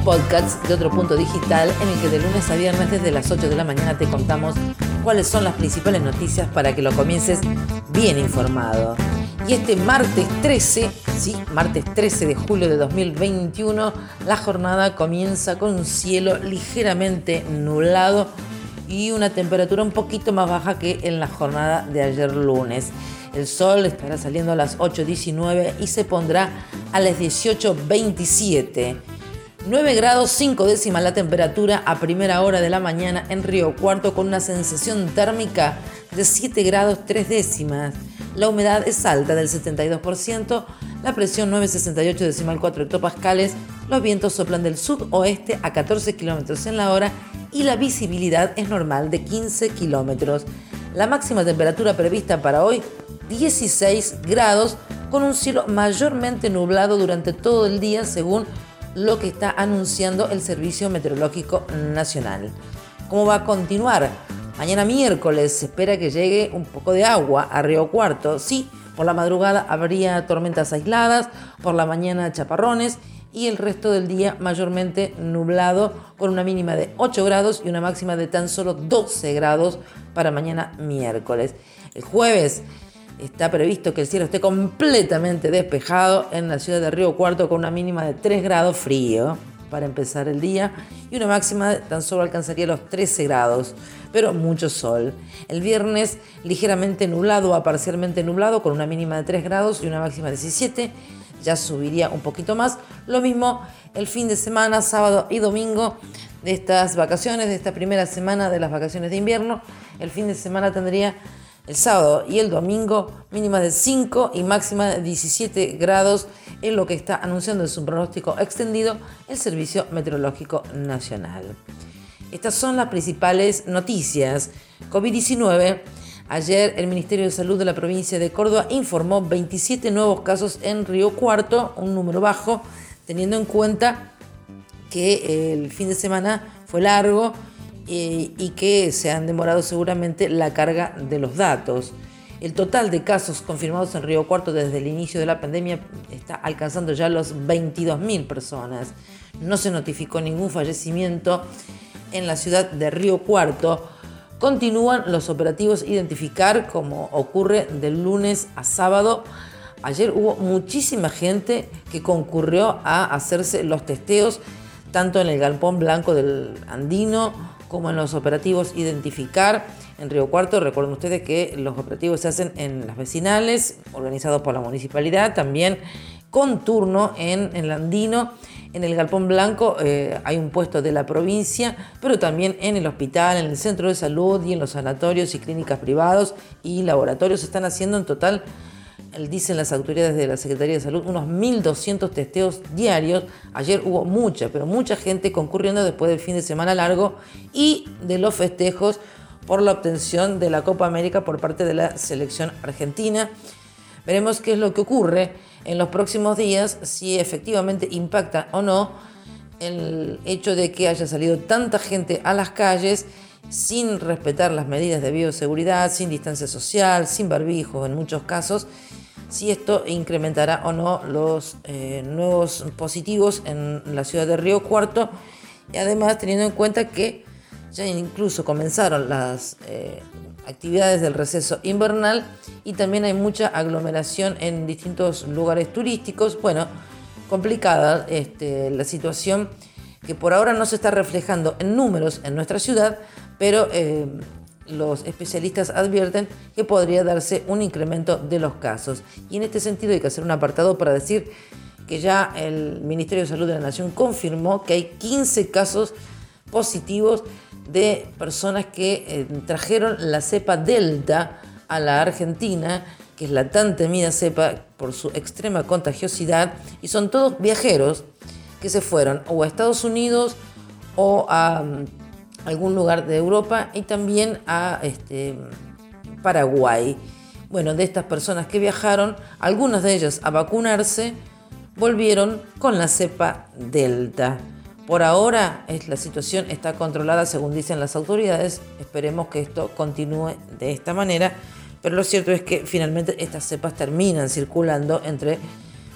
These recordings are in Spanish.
un podcast de otro punto digital en el que de lunes a viernes desde las 8 de la mañana te contamos cuáles son las principales noticias para que lo comiences bien informado. Y este martes 13, sí, martes 13 de julio de 2021, la jornada comienza con un cielo ligeramente nublado y una temperatura un poquito más baja que en la jornada de ayer lunes. El sol estará saliendo a las 8.19 y se pondrá a las 18.27. 9 grados 5 décimas la temperatura a primera hora de la mañana en Río Cuarto con una sensación térmica de 7 grados 3 décimas. La humedad es alta del 72%, la presión 968 decimal 4 hectopascales, los vientos soplan del sudoeste a 14 kilómetros en la hora y la visibilidad es normal de 15 kilómetros. La máxima temperatura prevista para hoy 16 grados con un cielo mayormente nublado durante todo el día según lo que está anunciando el Servicio Meteorológico Nacional. ¿Cómo va a continuar? Mañana miércoles se espera que llegue un poco de agua a Río Cuarto. Sí, por la madrugada habría tormentas aisladas, por la mañana chaparrones y el resto del día mayormente nublado con una mínima de 8 grados y una máxima de tan solo 12 grados para mañana miércoles. El jueves Está previsto que el cielo esté completamente despejado en la ciudad de Río Cuarto con una mínima de 3 grados frío para empezar el día y una máxima tan solo alcanzaría los 13 grados, pero mucho sol. El viernes ligeramente nublado a parcialmente nublado con una mínima de 3 grados y una máxima de 17, ya subiría un poquito más. Lo mismo el fin de semana, sábado y domingo de estas vacaciones, de esta primera semana de las vacaciones de invierno. El fin de semana tendría el sábado y el domingo mínima de 5 y máxima de 17 grados en lo que está anunciando en su pronóstico extendido el Servicio Meteorológico Nacional. Estas son las principales noticias. COVID-19. Ayer el Ministerio de Salud de la provincia de Córdoba informó 27 nuevos casos en Río Cuarto, un número bajo, teniendo en cuenta que el fin de semana fue largo y que se han demorado seguramente la carga de los datos. El total de casos confirmados en Río Cuarto desde el inicio de la pandemia está alcanzando ya los 22.000 personas. No se notificó ningún fallecimiento en la ciudad de Río Cuarto. Continúan los operativos identificar como ocurre del lunes a sábado. Ayer hubo muchísima gente que concurrió a hacerse los testeos tanto en el galpón blanco del Andino como en los operativos identificar. En Río Cuarto, recuerden ustedes que los operativos se hacen en las vecinales, organizados por la municipalidad, también con turno en, el Andino. En el Galpón Blanco eh, hay un puesto de la provincia, pero también en el hospital, en el centro de salud y en los sanatorios y clínicas privados y laboratorios se están haciendo en total dicen las autoridades de la Secretaría de Salud, unos 1.200 testeos diarios. Ayer hubo mucha, pero mucha gente concurriendo después del fin de semana largo y de los festejos por la obtención de la Copa América por parte de la selección argentina. Veremos qué es lo que ocurre en los próximos días, si efectivamente impacta o no el hecho de que haya salido tanta gente a las calles sin respetar las medidas de bioseguridad, sin distancia social, sin barbijo en muchos casos, si esto incrementará o no los eh, nuevos positivos en la ciudad de Río Cuarto y además teniendo en cuenta que ya incluso comenzaron las eh, actividades del receso invernal y también hay mucha aglomeración en distintos lugares turísticos. Bueno, complicada este, la situación que por ahora no se está reflejando en números en nuestra ciudad, pero eh, los especialistas advierten que podría darse un incremento de los casos. Y en este sentido hay que hacer un apartado para decir que ya el Ministerio de Salud de la Nación confirmó que hay 15 casos positivos de personas que eh, trajeron la cepa Delta a la Argentina, que es la tan temida cepa por su extrema contagiosidad, y son todos viajeros que se fueron o a Estados Unidos o a algún lugar de Europa y también a este, Paraguay. Bueno, de estas personas que viajaron, algunas de ellas a vacunarse, volvieron con la cepa Delta. Por ahora la situación está controlada según dicen las autoridades. Esperemos que esto continúe de esta manera. Pero lo cierto es que finalmente estas cepas terminan circulando entre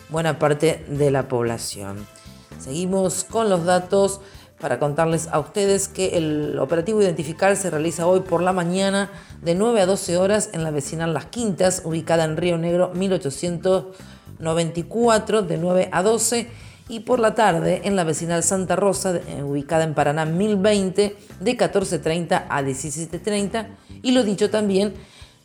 buena parte de la población. Seguimos con los datos para contarles a ustedes que el operativo Identificar se realiza hoy por la mañana de 9 a 12 horas en la vecinal Las Quintas, ubicada en Río Negro 1894, de 9 a 12, y por la tarde en la vecinal Santa Rosa, eh, ubicada en Paraná 1020, de 14.30 a 17.30, y lo dicho también,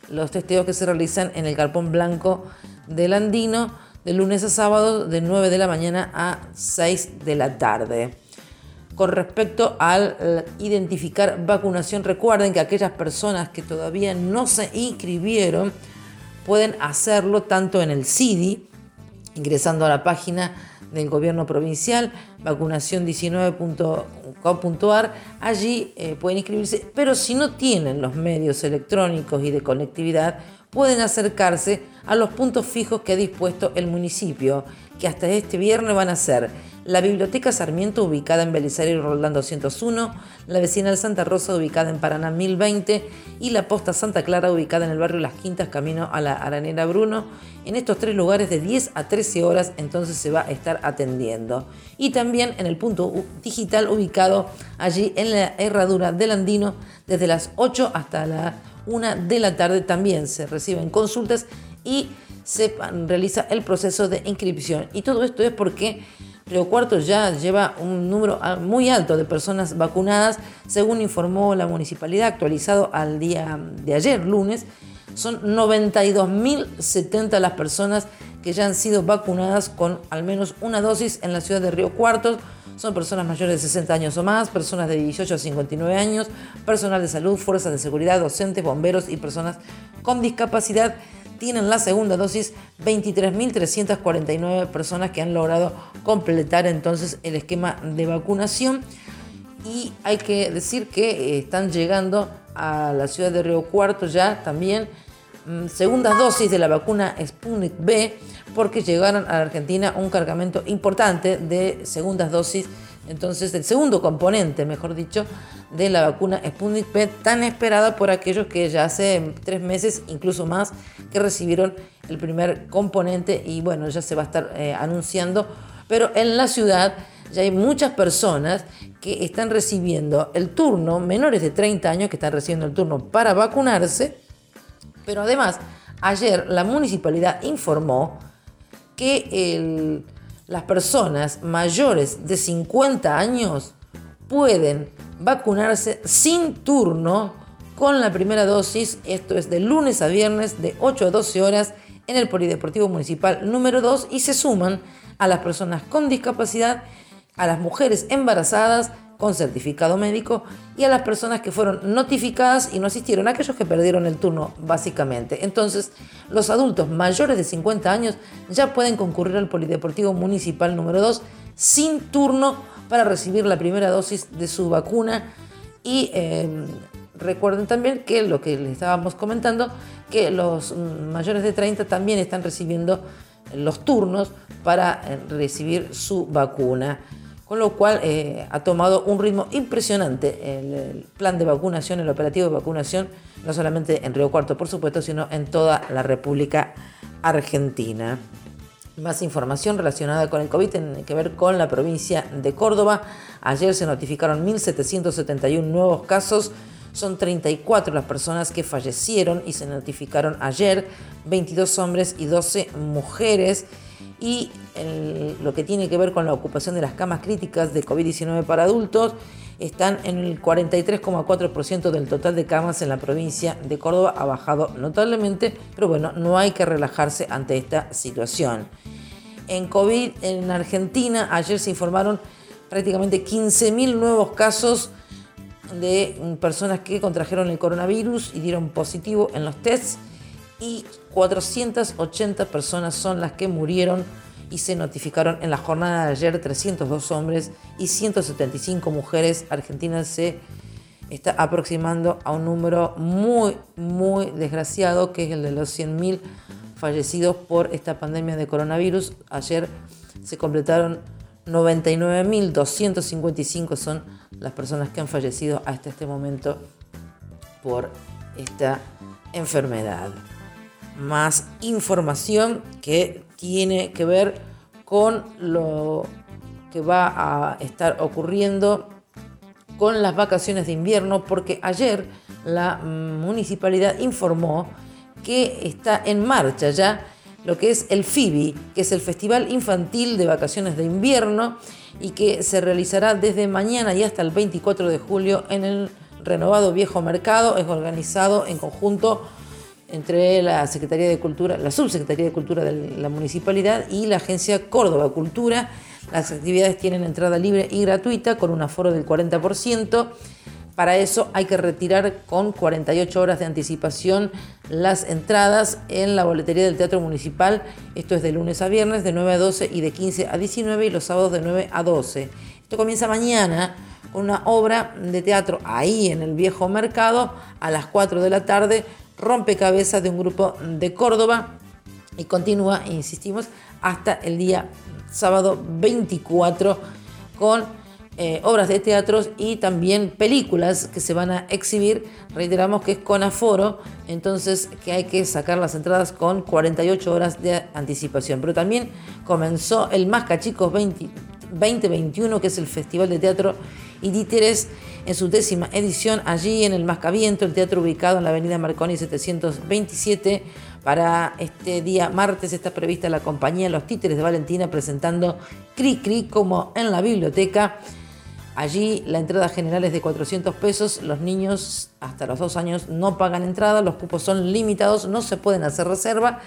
los testeos que se realizan en el Carpón Blanco del Andino, de lunes a sábado, de 9 de la mañana a 6 de la tarde con respecto al identificar vacunación. Recuerden que aquellas personas que todavía no se inscribieron pueden hacerlo tanto en el CIDI, ingresando a la página del gobierno provincial, vacunación19.com.ar, allí eh, pueden inscribirse, pero si no tienen los medios electrónicos y de conectividad, pueden acercarse a los puntos fijos que ha dispuesto el municipio, que hasta este viernes van a ser la Biblioteca Sarmiento ubicada en Belisario y Roldán 201, la vecinal Santa Rosa ubicada en Paraná 1020 y la Posta Santa Clara ubicada en el barrio Las Quintas camino a la Aranera Bruno. En estos tres lugares de 10 a 13 horas entonces se va a estar atendiendo. Y también en el punto digital ubicado allí en la herradura del Andino desde las 8 hasta la 1 de la tarde también se reciben consultas y se realiza el proceso de inscripción. Y todo esto es porque Río Cuarto ya lleva un número muy alto de personas vacunadas, según informó la municipalidad, actualizado al día de ayer, lunes. Son 92.070 las personas que ya han sido vacunadas con al menos una dosis en la ciudad de Río Cuarto. Son personas mayores de 60 años o más, personas de 18 a 59 años, personal de salud, fuerzas de seguridad, docentes, bomberos y personas con discapacidad tienen la segunda dosis 23.349 personas que han logrado completar entonces el esquema de vacunación y hay que decir que eh, están llegando a la ciudad de Río Cuarto ya también. Mm, segundas dosis de la vacuna Sputnik B porque llegaron a la Argentina un cargamento importante de segundas dosis entonces el segundo componente, mejor dicho, de la vacuna Sputnik P, tan esperada por aquellos que ya hace tres meses, incluso más, que recibieron el primer componente y bueno, ya se va a estar eh, anunciando, pero en la ciudad ya hay muchas personas que están recibiendo el turno, menores de 30 años que están recibiendo el turno para vacunarse, pero además ayer la municipalidad informó que las personas mayores de 50 años pueden vacunarse sin turno con la primera dosis, esto es de lunes a viernes de 8 a 12 horas en el Polideportivo Municipal número 2 y se suman a las personas con discapacidad, a las mujeres embarazadas con certificado médico y a las personas que fueron notificadas y no asistieron, aquellos que perdieron el turno básicamente. Entonces, los adultos mayores de 50 años ya pueden concurrir al Polideportivo Municipal número 2 sin turno para recibir la primera dosis de su vacuna y em, recuerden también que lo que les estábamos comentando, que los mayores de 30 también están recibiendo los turnos para eh, recibir su vacuna con lo cual eh, ha tomado un ritmo impresionante el, plan de vacunación, el operativo de vacunación, no solamente en Río Cuarto, por supuesto, sino en toda la República Argentina. Más información relacionada con el COVID tiene que ver con la provincia de Córdoba. Ayer se notificaron 1.771 nuevos casos. Son 34 las personas que fallecieron y se notificaron ayer, 22 hombres y 12 mujeres y lo que tiene que ver con la ocupación de las camas críticas de COVID-19 para adultos están en el 43,4% del total de camas en la provincia de Córdoba, ha bajado notablemente, pero bueno, no hay que relajarse ante esta situación. En COVID en Argentina ayer se informaron prácticamente 15.000 nuevos casos de personas que contrajeron el coronavirus y dieron positivo en los tests y 480 personas son las que murieron y se notificaron en la jornada de ayer 302 hombres y 175 mujeres argentinas se está aproximando a un número muy, muy desgraciado, que es el de los 100.000 fallecidos por esta pandemia de coronavirus. Ayer se completaron 99.255 son las personas que han fallecido hasta este momento por esta enfermedad. Más información que tiene que ver con lo que va a estar ocurriendo con las vacaciones de invierno, porque ayer la municipalidad informó que está en marcha ya lo que es el FIBI, que es el Festival Infantil de Vacaciones de Invierno y que se realizará desde mañana y hasta el 24 de julio en el renovado Viejo Mercado. Es organizado en conjunto entre la Secretaría de Cultura, la Subsecretaría de Cultura de la Municipalidad y la Agencia Córdoba Cultura. Las actividades tienen entrada libre y gratuita con un aforo del 40%. Para eso hay que retirar con 48 horas de anticipación las entradas en la boletería del Teatro Municipal. Esto es de lunes a viernes, de 9 a 12 y de 15 a 19 y los sábados de 9 a 12. Esto comienza mañana con una obra de teatro ahí en el viejo mercado a las 4 de la tarde, rompecabezas de un grupo de Córdoba y continúa, insistimos, hasta el día sábado 24 con eh, obras de teatro y también películas que se van a exhibir. Reiteramos que es con aforo, entonces que hay que sacar las entradas con 48 horas de anticipación. Pero también comenzó el Más Cachicos 2021, que es el Festival de Teatro y Títeres en su décima edición, allí en el Mascaviento, el teatro ubicado en la avenida Marconi 727. Para este día martes está prevista la compañía Los Títeres de Valentina presentando Cri Cri como en la biblioteca. Allí la entrada general es de 400 pesos, los niños hasta los dos años no pagan entrada, los cupos son limitados, no se pueden hacer reserva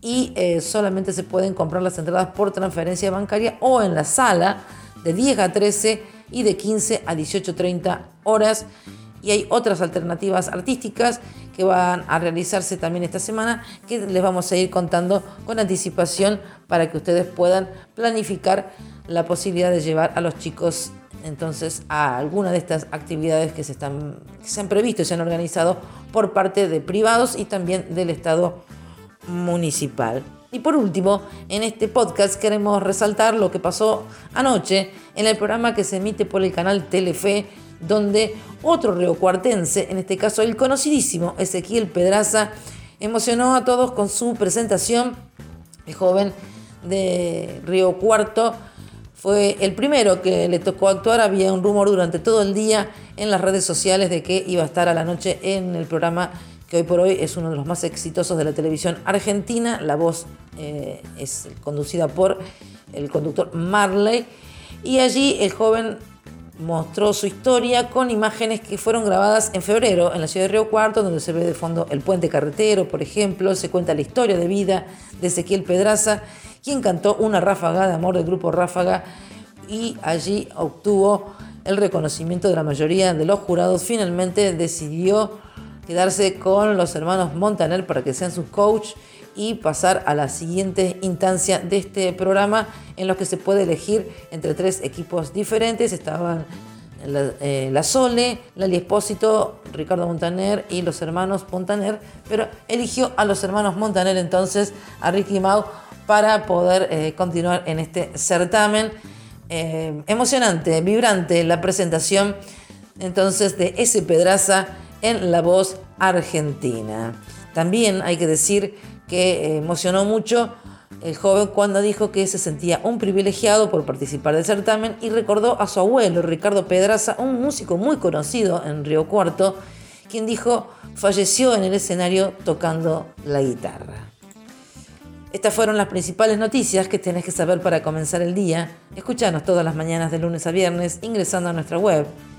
y eh, solamente se pueden comprar las entradas por transferencia bancaria o en la sala de 10 a 13 y de 15 a 18.30 horas. Y hay otras alternativas artísticas que van a realizarse también esta semana que les vamos a ir contando con anticipación para que ustedes puedan planificar la posibilidad de llevar a los chicos entonces a alguna de estas actividades que se, están, se han previsto y se han organizado por parte de privados y también del Estado municipal. Y por último, en este podcast queremos resaltar lo que pasó anoche en el programa que se emite por el canal Telefe, donde otro riocuartense, en este caso el conocidísimo Ezequiel Pedraza, emocionó a todos con su presentación. El joven de Río Cuarto fue el primero que le tocó actuar. Había un rumor durante todo el día en las redes sociales de que iba a estar a la noche en el programa que hoy por hoy es uno de los más exitosos de la televisión argentina. La voz eh, es conducida por el conductor Marley. Y allí el joven mostró su historia con imágenes que fueron grabadas en febrero en la ciudad de Río Cuarto, donde se ve de fondo el puente carretero, por ejemplo. Se cuenta la historia de vida de Ezequiel Pedraza quien cantó una ráfaga de amor del grupo Ráfaga y allí obtuvo el reconocimiento de la mayoría de los jurados. Finalmente decidió quedarse con los hermanos Montaner para que sean sus coach y pasar a la siguiente instancia de este programa en los que se puede elegir entre tres equipos diferentes. Estaban la, eh, la, Sole, Lali Espósito, Ricardo Montaner y los hermanos Montaner, pero eligió a los hermanos Montaner entonces, a Ricky Mau, para poder eh, continuar en este certamen. Eh, emocionante, vibrante la presentación entonces de ese Pedraza en la voz argentina. También hay que decir que emocionó mucho el joven cuando dijo que se sentía un privilegiado por participar del certamen y recordó a su abuelo Ricardo Pedraza, un músico muy conocido en Río Cuarto, quien dijo falleció en el escenario tocando la guitarra. Estas fueron las principales noticias que tenés que saber para comenzar el día. Escuchanos todas las mañanas de lunes a viernes ingresando a nuestra web.